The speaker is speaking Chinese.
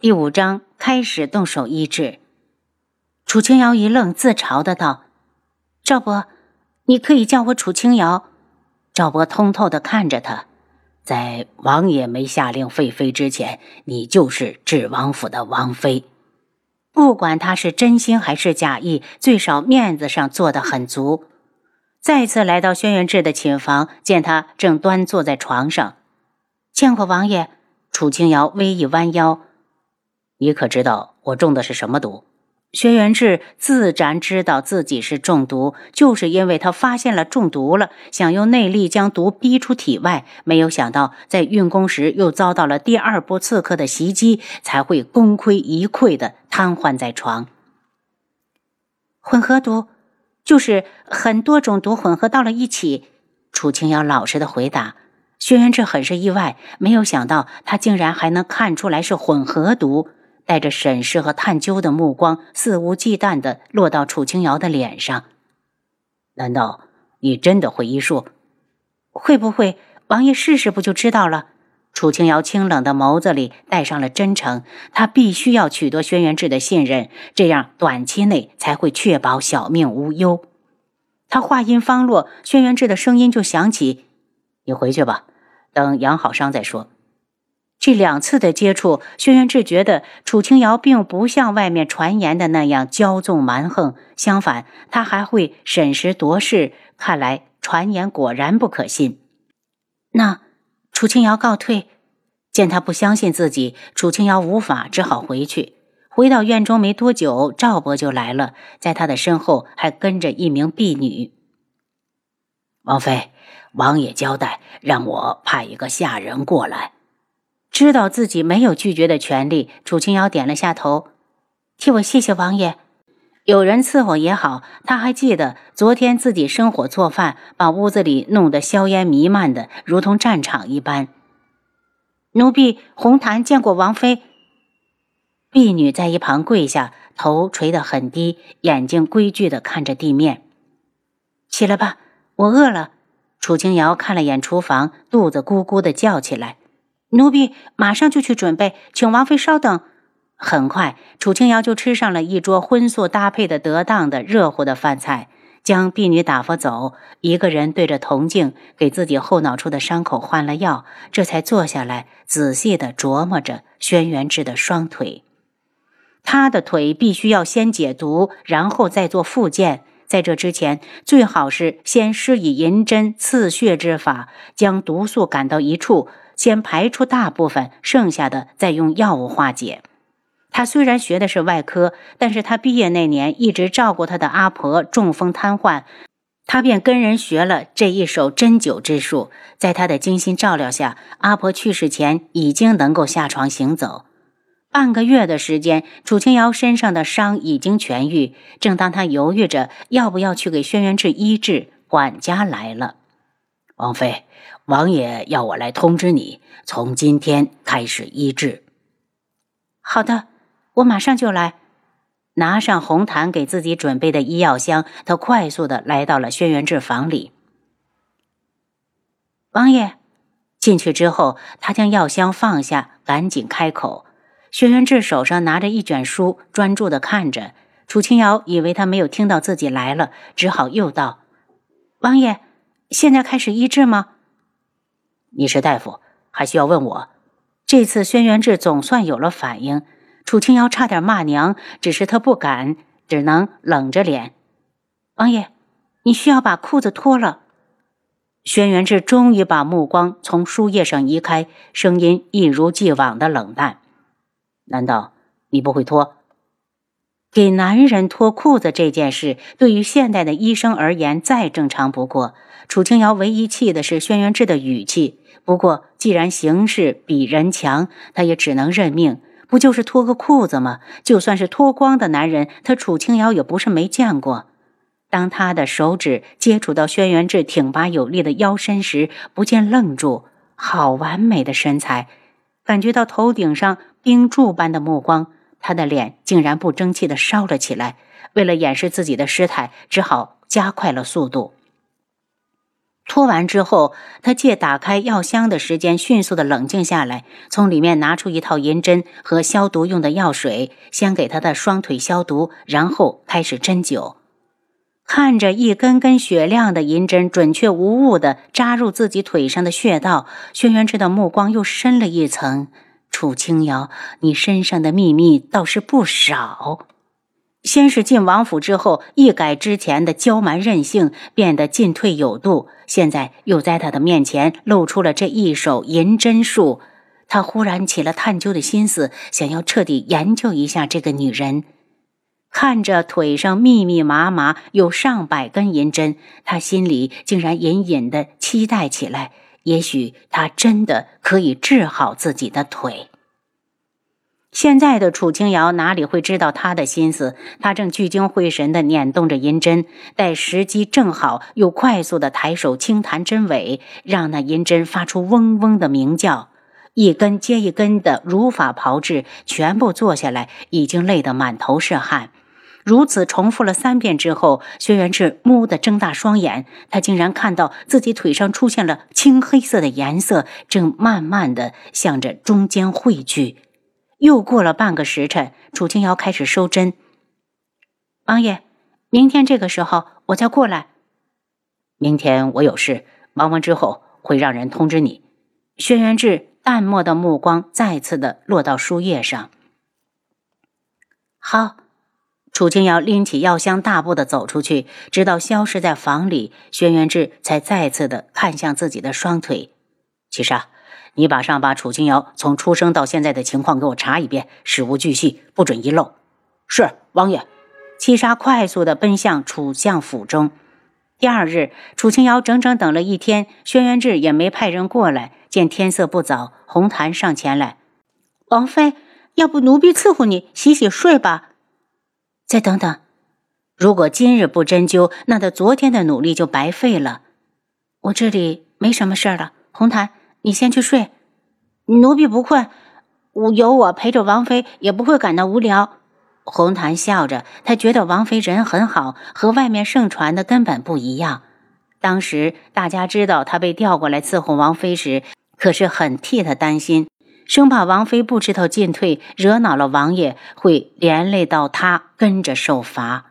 第五章开始动手医治。楚清瑶一愣，自嘲的道：“赵伯，你可以叫我楚清瑶。”赵伯通透的看着他，在王爷没下令废妃之前，你就是治王府的王妃。不管他是真心还是假意，最少面子上做得很足。再次来到轩辕志的寝房，见他正端坐在床上，见过王爷。楚清瑶微一弯腰。你可知道我中的是什么毒？轩辕志自然知道自己是中毒，就是因为他发现了中毒了，想用内力将毒逼出体外，没有想到在运功时又遭到了第二波刺客的袭击，才会功亏一篑的瘫痪在床。混合毒，就是很多种毒混合到了一起。楚清瑶老实的回答。轩辕志很是意外，没有想到他竟然还能看出来是混合毒。带着审视和探究的目光，肆无忌惮地落到楚清瑶的脸上。难道你真的会医术？会不会？王爷试试不就知道了？楚清瑶清冷的眸子里带上了真诚。他必须要取得轩辕志的信任，这样短期内才会确保小命无忧。他话音方落，轩辕志的声音就响起：“你回去吧，等养好伤再说。”这两次的接触，轩辕志觉得楚清瑶并不像外面传言的那样骄纵蛮横，相反，他还会审时度势。看来传言果然不可信。那楚清瑶告退，见他不相信自己，楚清瑶无法，只好回去。回到院中没多久，赵伯就来了，在他的身后还跟着一名婢女。王妃，王爷交代让我派一个下人过来。知道自己没有拒绝的权利，楚清瑶点了下头，替我谢谢王爷。有人伺候也好。他还记得昨天自己生火做饭，把屋子里弄得硝烟弥漫的，如同战场一般。奴婢红檀见过王妃。婢女在一旁跪下，头垂得很低，眼睛规矩地看着地面。起来吧，我饿了。楚清瑶看了眼厨房，肚子咕咕地叫起来。奴婢马上就去准备，请王妃稍等。很快，楚清瑶就吃上了一桌荤素搭配的得当的热乎的饭菜，将婢女打发走，一个人对着铜镜给自己后脑处的伤口换了药，这才坐下来仔细地琢磨着轩辕志的双腿。他的腿必须要先解毒，然后再做复健。在这之前，最好是先施以银针刺血之法，将毒素赶到一处。先排出大部分，剩下的再用药物化解。他虽然学的是外科，但是他毕业那年一直照顾他的阿婆中风瘫痪，他便跟人学了这一手针灸之术。在他的精心照料下，阿婆去世前已经能够下床行走。半个月的时间，楚清瑶身上的伤已经痊愈。正当他犹豫着要不要去给轩辕志医治，管家来了，王妃。王爷要我来通知你，从今天开始医治。好的，我马上就来。拿上红檀给自己准备的医药箱，他快速的来到了轩辕志房里。王爷进去之后，他将药箱放下，赶紧开口。轩辕志手上拿着一卷书，专注的看着。楚清瑶以为他没有听到自己来了，只好又道：“王爷，现在开始医治吗？”你是大夫，还需要问我？这次轩辕志总算有了反应，楚清瑶差点骂娘，只是他不敢，只能冷着脸。王爷，你需要把裤子脱了。轩辕志终于把目光从书页上移开，声音一如既往的冷淡。难道你不会脱？给男人脱裤子这件事，对于现代的医生而言再正常不过。楚清瑶唯一气的是轩辕志的语气。不过，既然形势比人强，他也只能认命。不就是脱个裤子吗？就算是脱光的男人，他楚清瑶也不是没见过。当他的手指接触到轩辕志挺拔有力的腰身时，不禁愣住。好完美的身材，感觉到头顶上冰柱般的目光，他的脸竟然不争气的烧了起来。为了掩饰自己的失态，只好加快了速度。拖完之后，他借打开药箱的时间，迅速的冷静下来，从里面拿出一套银针和消毒用的药水，先给他的双腿消毒，然后开始针灸。看着一根根雪亮的银针准确无误的扎入自己腿上的穴道，轩辕志的目光又深了一层。楚清瑶，你身上的秘密倒是不少。先是进王府之后，一改之前的娇蛮任性，变得进退有度。现在又在他的面前露出了这一手银针术，他忽然起了探究的心思，想要彻底研究一下这个女人。看着腿上密密麻麻有上百根银针，他心里竟然隐隐的期待起来。也许他真的可以治好自己的腿。现在的楚清瑶哪里会知道他的心思？他正聚精会神地捻动着银针，待时机正好，又快速地抬手轻弹针尾，让那银针发出嗡嗡的鸣叫。一根接一根的如法炮制，全部做下来，已经累得满头是汗。如此重复了三遍之后，轩辕志蓦地睁大双眼，他竟然看到自己腿上出现了青黑色的颜色，正慢慢地向着中间汇聚。又过了半个时辰，楚清瑶开始收针。王爷，明天这个时候我再过来。明天我有事，忙完之后会让人通知你。轩辕志淡漠的目光再次的落到书页上。好，楚清瑶拎起药箱，大步的走出去，直到消失在房里，轩辕志才再次的看向自己的双腿。七杀。你马上把楚清瑶从出生到现在的情况给我查一遍，事无巨细，不准遗漏。是王爷。七杀快速的奔向楚相府中。第二日，楚清瑶整整等了一天，轩辕志也没派人过来。见天色不早，红檀上前来：“王妃，要不奴婢伺候你洗洗睡吧？再等等，如果今日不针灸，那他昨天的努力就白费了。我这里没什么事儿了，红檀。”你先去睡，奴婢不困，我有我陪着王妃也不会感到无聊。红檀笑着，他觉得王妃人很好，和外面盛传的根本不一样。当时大家知道他被调过来伺候王妃时，可是很替他担心，生怕王妃不知道进退，惹恼了王爷，会连累到他跟着受罚。